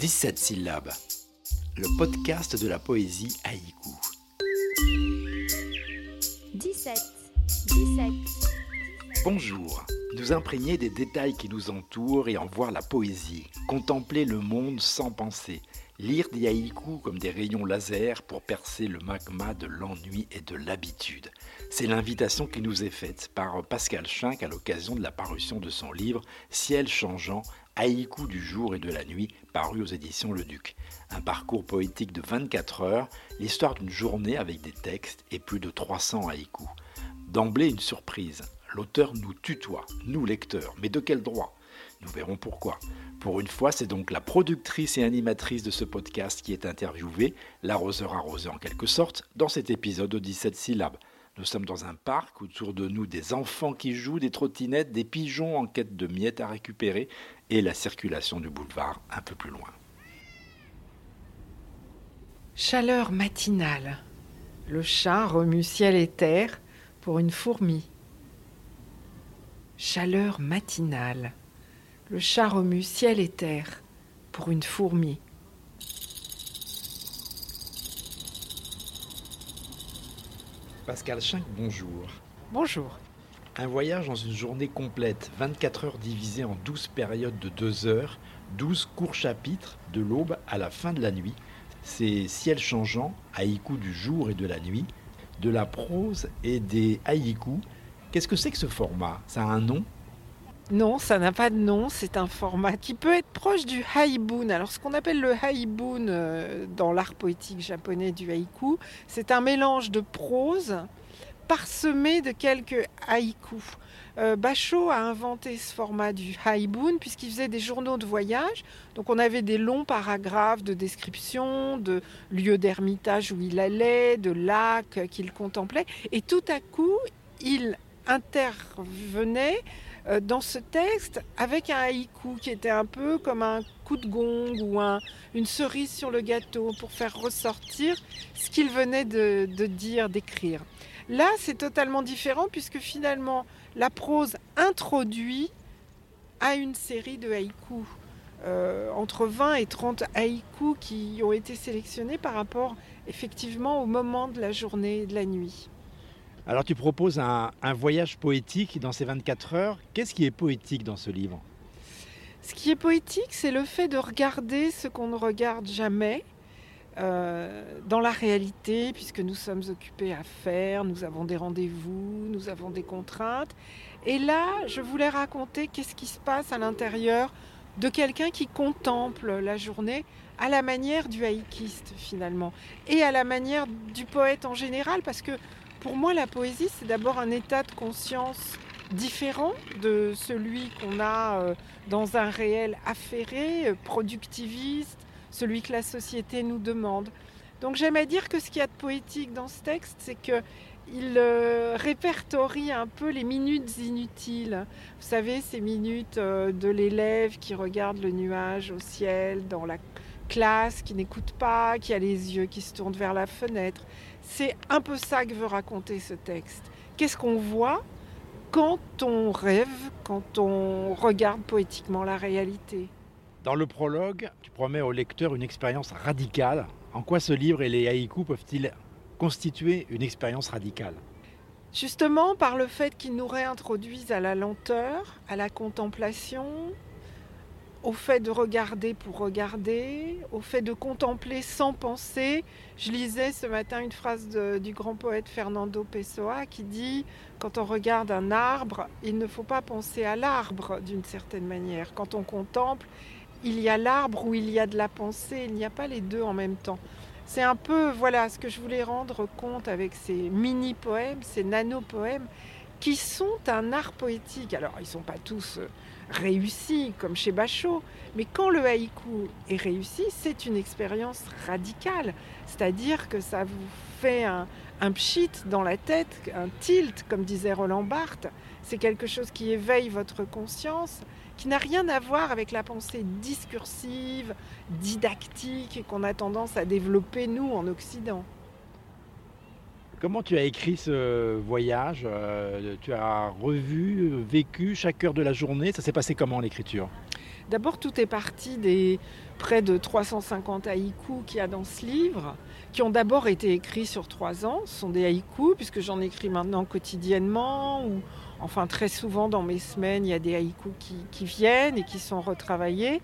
17 syllabes, le podcast de la poésie haïku. 17, 17. Bonjour, nous imprégner des détails qui nous entourent et en voir la poésie, contempler le monde sans penser, lire des haïkus comme des rayons laser pour percer le magma de l'ennui et de l'habitude. C'est l'invitation qui nous est faite par Pascal Schinck à l'occasion de la parution de son livre Ciel changeant, haïkus du jour et de la nuit, paru aux éditions Le Duc. Un parcours poétique de 24 heures, l'histoire d'une journée avec des textes et plus de 300 haïkus. D'emblée une surprise, l'auteur nous tutoie, nous lecteurs, mais de quel droit? Nous verrons pourquoi. Pour une fois, c'est donc la productrice et animatrice de ce podcast qui est interviewée, l'arroseur arrosé en quelque sorte, dans cet épisode de 17 syllabes. Nous sommes dans un parc, autour de nous des enfants qui jouent, des trottinettes, des pigeons en quête de miettes à récupérer et la circulation du boulevard un peu plus loin. Chaleur matinale. Le chat remue ciel et terre pour une fourmi. Chaleur matinale. Le chat remue ciel et terre pour une fourmi. Pascal Schinck, bonjour. Bonjour. Un voyage dans une journée complète, 24 heures divisées en 12 périodes de 2 heures, 12 courts chapitres de l'aube à la fin de la nuit. C'est ciel changeant, haïkus du jour et de la nuit, de la prose et des haïkus. Qu'est-ce que c'est que ce format? Ça a un nom? Non, ça n'a pas de nom. C'est un format qui peut être proche du haibun. Alors, ce qu'on appelle le haibun euh, dans l'art poétique japonais du haïku, c'est un mélange de prose parsemé de quelques haïkus. Euh, Bachot a inventé ce format du haibun puisqu'il faisait des journaux de voyage. Donc on avait des longs paragraphes de description de lieux d'ermitage où il allait, de lacs qu'il contemplait. Et tout à coup, il intervenait euh, dans ce texte avec un haïku qui était un peu comme un coup de gong ou un- une cerise sur le gâteau pour faire ressortir ce qu'il venait de dire, d'écrire. Là, c'est totalement différent puisque finalement, la prose introduit à une série de haïkus. Euh, entre 20 et 30 haïkus qui ont été sélectionnés par rapport effectivement au moment de la journée et de la nuit. Alors tu proposes un, un voyage poétique dans ces 24 heures. Qu'est-ce qui est poétique dans ce livre? Ce qui est poétique, c'est le fait de regarder ce qu'on ne regarde jamais euh, dans la réalité, puisque nous sommes occupés à faire, nous avons des rendez-vous, nous avons des contraintes. Et là, je voulais raconter qu'est-ce qui se passe à l'intérieur de quelqu'un qui contemple la journée à la manière du haïkiste finalement, et à la manière du poète en général, parce que pour moi, la poésie, c'est d'abord un état de conscience différent de celui qu'on a euh, dans un réel affairé, euh, productiviste, celui que la société nous demande. Donc j'aime à dire que ce qu'il y a de poétique dans ce texte, c'est que il euh, répertorie un peu les minutes inutiles. Vous savez, ces minutes euh, de l'élève qui regarde le nuage au ciel, dans la classe, qui n'écoute pas, qui a les yeux qui se tournent vers la fenêtre. C'est un peu ça que veut raconter ce texte. Qu'est-ce qu'on voit quand on rêve, quand on regarde poétiquement la réalité? Dans le prologue, tu promets au lecteur une expérience radicale. En quoi ce livre et les haïkus peuvent-ils constituer une expérience radicale? Justement par le fait qu'ils nous réintroduisent à la lenteur, à la contemplation, au fait de regarder pour regarder, au fait de contempler sans penser. Je lisais ce matin une phrase de- du grand poète Fernando Pessoa qui dit Quand on regarde un arbre, il ne faut pas penser à l'arbre d'une certaine manière. Quand on contemple, il y a l'arbre ou il y a de la pensée, il n'y a pas les deux en même temps. C'est un peu voilà ce que je voulais rendre compte avec ces mini-poèmes, ces nano-poèmes, qui sont un art poétique. Alors, ils ne sont pas tous euh, réussis comme chez Bachot, mais quand le haïku est réussi, c'est une expérience radicale. C'est-à-dire que ça vous fait un, un pchit dans la tête, un tilt, comme disait Roland Barthes. C'est quelque chose qui éveille votre conscience, qui n'a rien à voir avec la pensée discursive, didactique qu'on a tendance à développer nous en Occident. Comment tu as écrit ce voyage? Euh, Tu as revu, vécu chaque heure de la journée Ça s'est passé comment l'écriture? D'abord, tout est parti des près de 350 haïkus qu'il y a dans ce livre, qui ont d'abord été écrits sur trois ans. Ce sont des haïkus, puisque j'en écris maintenant quotidiennement, ou enfin très souvent dans mes semaines, il y a des haïkus qui, viennent et qui sont retravaillés.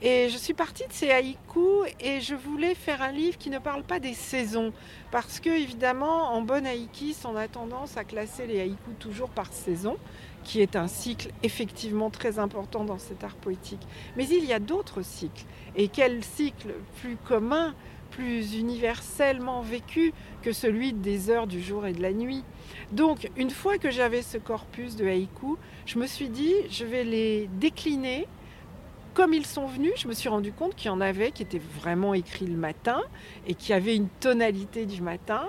Et je suis partie de ces haïkus et je voulais faire un livre qui ne parle pas des saisons. Parce que, évidemment, en bon haïkis, on a tendance à classer les haïkus toujours par saison, qui est un cycle effectivement très important dans cet art poétique. Mais il y a d'autres cycles. Et quel cycle plus commun, plus universellement vécu que celui des heures du jour et de la nuit? Donc, une fois que j'avais ce corpus de haïkus, je me suis dit, je vais les décliner comme ils sont venus, je me suis rendu compte qu'il y en avait qui étaient vraiment écrits le matin et qui avaient une tonalité du matin,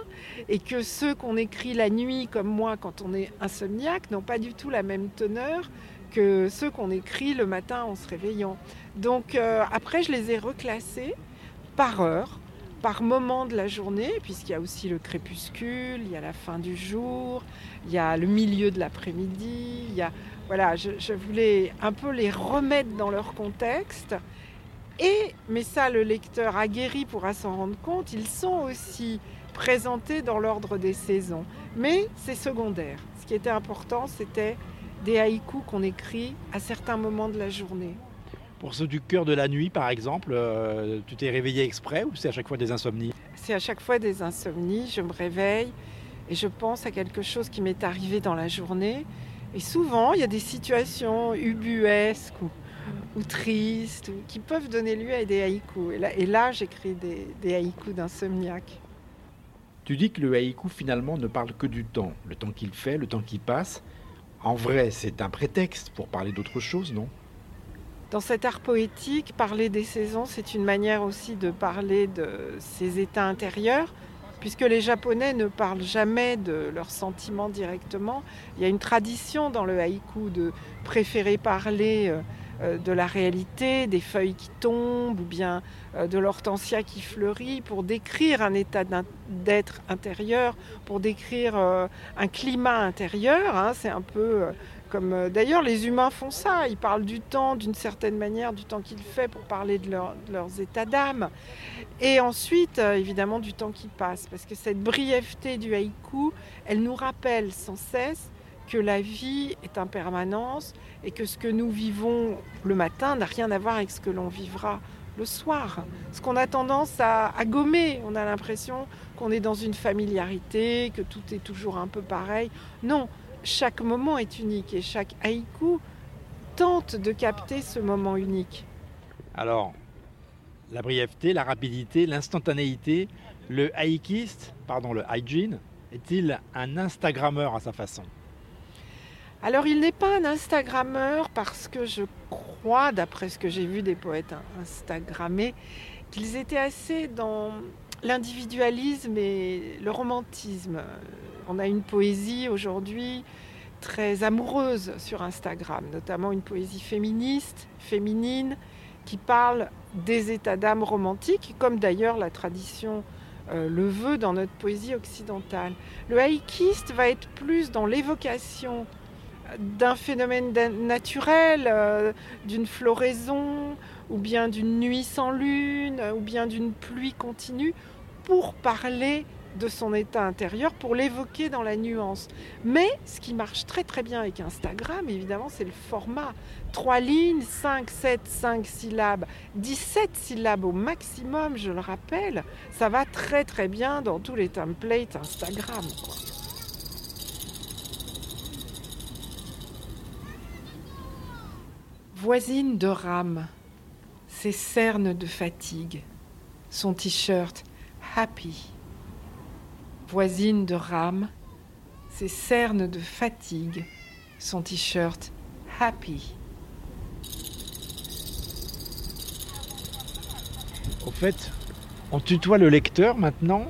et que ceux qu'on écrit la nuit, comme moi quand on est insomniaque, n'ont pas du tout la même teneur que ceux qu'on écrit le matin en se réveillant. Donc euh, après, je les ai reclassés par heure, par moment de la journée, puisqu'il y a aussi le crépuscule, il y a la fin du jour, il y a le milieu de l'après-midi, il y a voilà, je, voulais un peu les remettre dans leur contexte. Et, mais ça, le lecteur aguerri pourra s'en rendre compte, ils sont aussi présentés dans l'ordre des saisons. Mais c'est secondaire. Ce qui était important, c'était des haïkus qu'on écrit à certains moments de la journée. Pour ceux du cœur de la nuit, par exemple, euh, tu t'es réveillé exprès ou c'est à chaque fois des insomnies? C'est à chaque fois des insomnies. Je me réveille et je pense à quelque chose qui m'est arrivé dans la journée et souvent, il y a des situations ubuesques ou, tristes qui peuvent donner lieu à des haïkus. Et là, j'écris des, haïkus d'insomniaque. Tu dis que le haïku finalement ne parle que du temps, le temps qu'il fait, le temps qui passe. En vrai, c'est un prétexte pour parler d'autre chose, non? Dans cet art poétique, parler des saisons, c'est une manière aussi de parler de ses états intérieurs, puisque les Japonais ne parlent jamais de leurs sentiments directement. Il y a une tradition dans le haïku de préférer parler euh, euh, de la réalité, des feuilles qui tombent ou bien euh, de l'hortensia qui fleurit pour décrire un état d'être intérieur, pour décrire un climat intérieur. Hein. C'est un peu comme d'ailleurs les humains font ça, ils parlent du temps d'une certaine manière, du temps qu'il fait pour parler de, de leurs états d'âme. Et ensuite, euh, évidemment, du temps qui passe, parce que cette brièveté du haïku, elle nous rappelle sans cesse que la vie est impermanence et que ce que nous vivons le matin n'a rien à voir avec ce que l'on vivra le soir. Ce qu'on a tendance à, à, gommer, on a l'impression qu'on est dans une familiarité, que tout est toujours un peu pareil. Non, chaque moment est unique et chaque haïku tente de capter ce moment unique. Alors, la brièveté, la rapidité, l'instantanéité. Le haïkiste, pardon, le hygiene, est-il un Instagrammeur à sa façon? Alors il n'est pas un Instagrammeur parce que je crois, d'après ce que j'ai vu des poètes Instagrammés, qu'ils étaient assez dans l'individualisme et le romantisme. On a une poésie aujourd'hui très amoureuse sur Instagram, notamment une poésie féministe, féminine, qui parle des états d'âme romantiques, comme d'ailleurs la tradition euh, le veut dans notre poésie occidentale. Le haïkiste va être plus dans l'évocation d'un phénomène naturel, euh, d'une floraison, ou bien d'une nuit sans lune, ou bien d'une pluie continue, pour parler de son état intérieur pour l'évoquer dans la nuance. Mais ce qui marche très très bien avec Instagram, évidemment, c'est le format. 3 lignes, 5, 7, 5 syllabes, 17 syllabes au maximum, je le rappelle. Ça va très très bien dans tous les templates Instagram. Voisine de rame, ses cernes de fatigue, son t-shirt happy voisine de rame, ses cernes de fatigue, son t-shirt happy. Au fait, on tutoie le lecteur maintenant?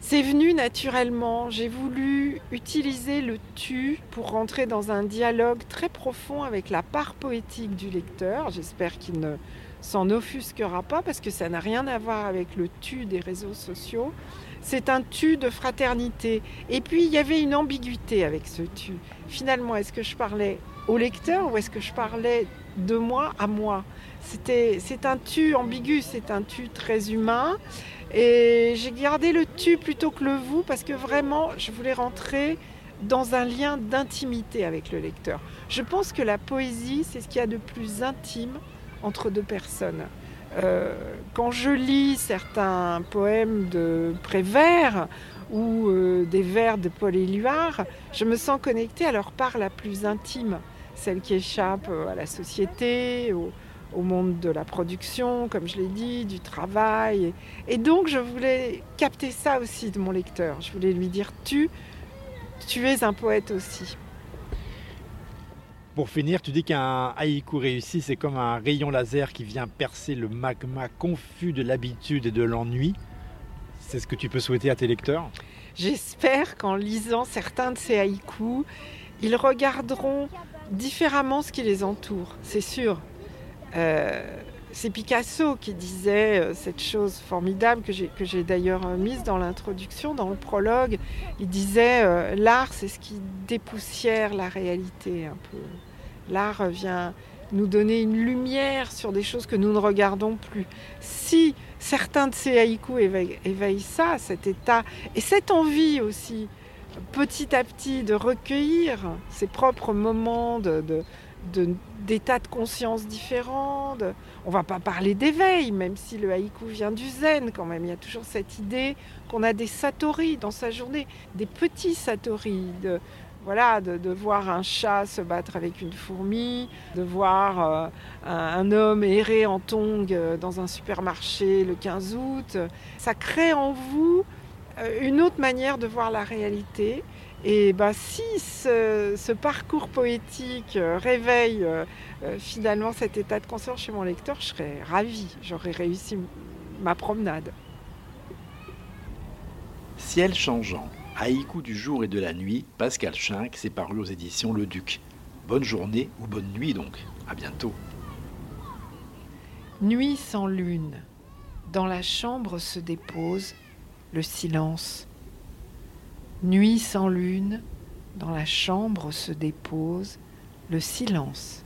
C'est venu naturellement. J'ai voulu utiliser le tu pour rentrer dans un dialogue très profond avec la part poétique du lecteur. J'espère qu'il ne s'en offusquera pas parce que ça n'a rien à voir avec le tu des réseaux sociaux c'est un tu de fraternité. Et puis il y avait une ambiguïté avec ce tu. Finalement, est-ce que je parlais au lecteur ou est-ce que je parlais de moi à moi? C'est un tu ambigu, c'est un tu très humain. Et j'ai gardé le tu plutôt que le vous parce que vraiment, je voulais rentrer dans un lien d'intimité avec le lecteur. Je pense que la poésie, c'est ce qu'il y a de plus intime entre deux personnes. Euh, quand je lis certains poèmes de Prévert ou euh, des vers de Paul Éluard, je me sens connectée à leur part la plus intime, celle qui échappe euh, à la société, au, monde de la production, comme je l'ai dit, du travail. Et, donc je voulais capter ça aussi de mon lecteur. Je voulais lui dire, tu, tu es un poète aussi. Pour finir, tu dis qu'un haïku réussi, c'est comme un rayon laser qui vient percer le magma confus de l'habitude et de l'ennui. C'est ce que tu peux souhaiter à tes lecteurs? J'espère qu'en lisant certains de ces haïkus, ils regarderont différemment ce qui les entoure, c'est sûr. Euh, c'est Picasso qui disait euh, cette chose formidable que j'ai d'ailleurs euh, mise dans l'introduction, dans le prologue. Il disait l'art, c'est ce qui dépoussière la réalité un peu. L'art vient nous donner une lumière sur des choses que nous ne regardons plus. Si certains de ces haïkus éveillent, ça, cet état, et cette envie aussi, petit à petit, de recueillir ses propres moments de, d'états de, conscience différents. On va pas parler d'éveil, même si le haïku vient du zen quand même. Il y a toujours cette idée qu'on a des satori dans sa journée, des petits satori, de, voilà, de, voir un chat se battre avec une fourmi, de voir euh, un, homme errer en tongs euh, dans un supermarché le 15 août. Ça crée en vous euh, une autre manière de voir la réalité. Et bah, si ce, parcours poétique réveille finalement cet état de conscience chez mon lecteur, je serais ravie. J'aurais réussi ma promenade. Ciel changeant. Haïku du jour et de la nuit, Pascal Schinck, c'est paru aux éditions Le Duc. Bonne journée ou bonne nuit donc. À bientôt. Nuit sans lune. Dans la chambre se dépose le silence. Nuit sans lune. Dans la chambre se dépose le silence.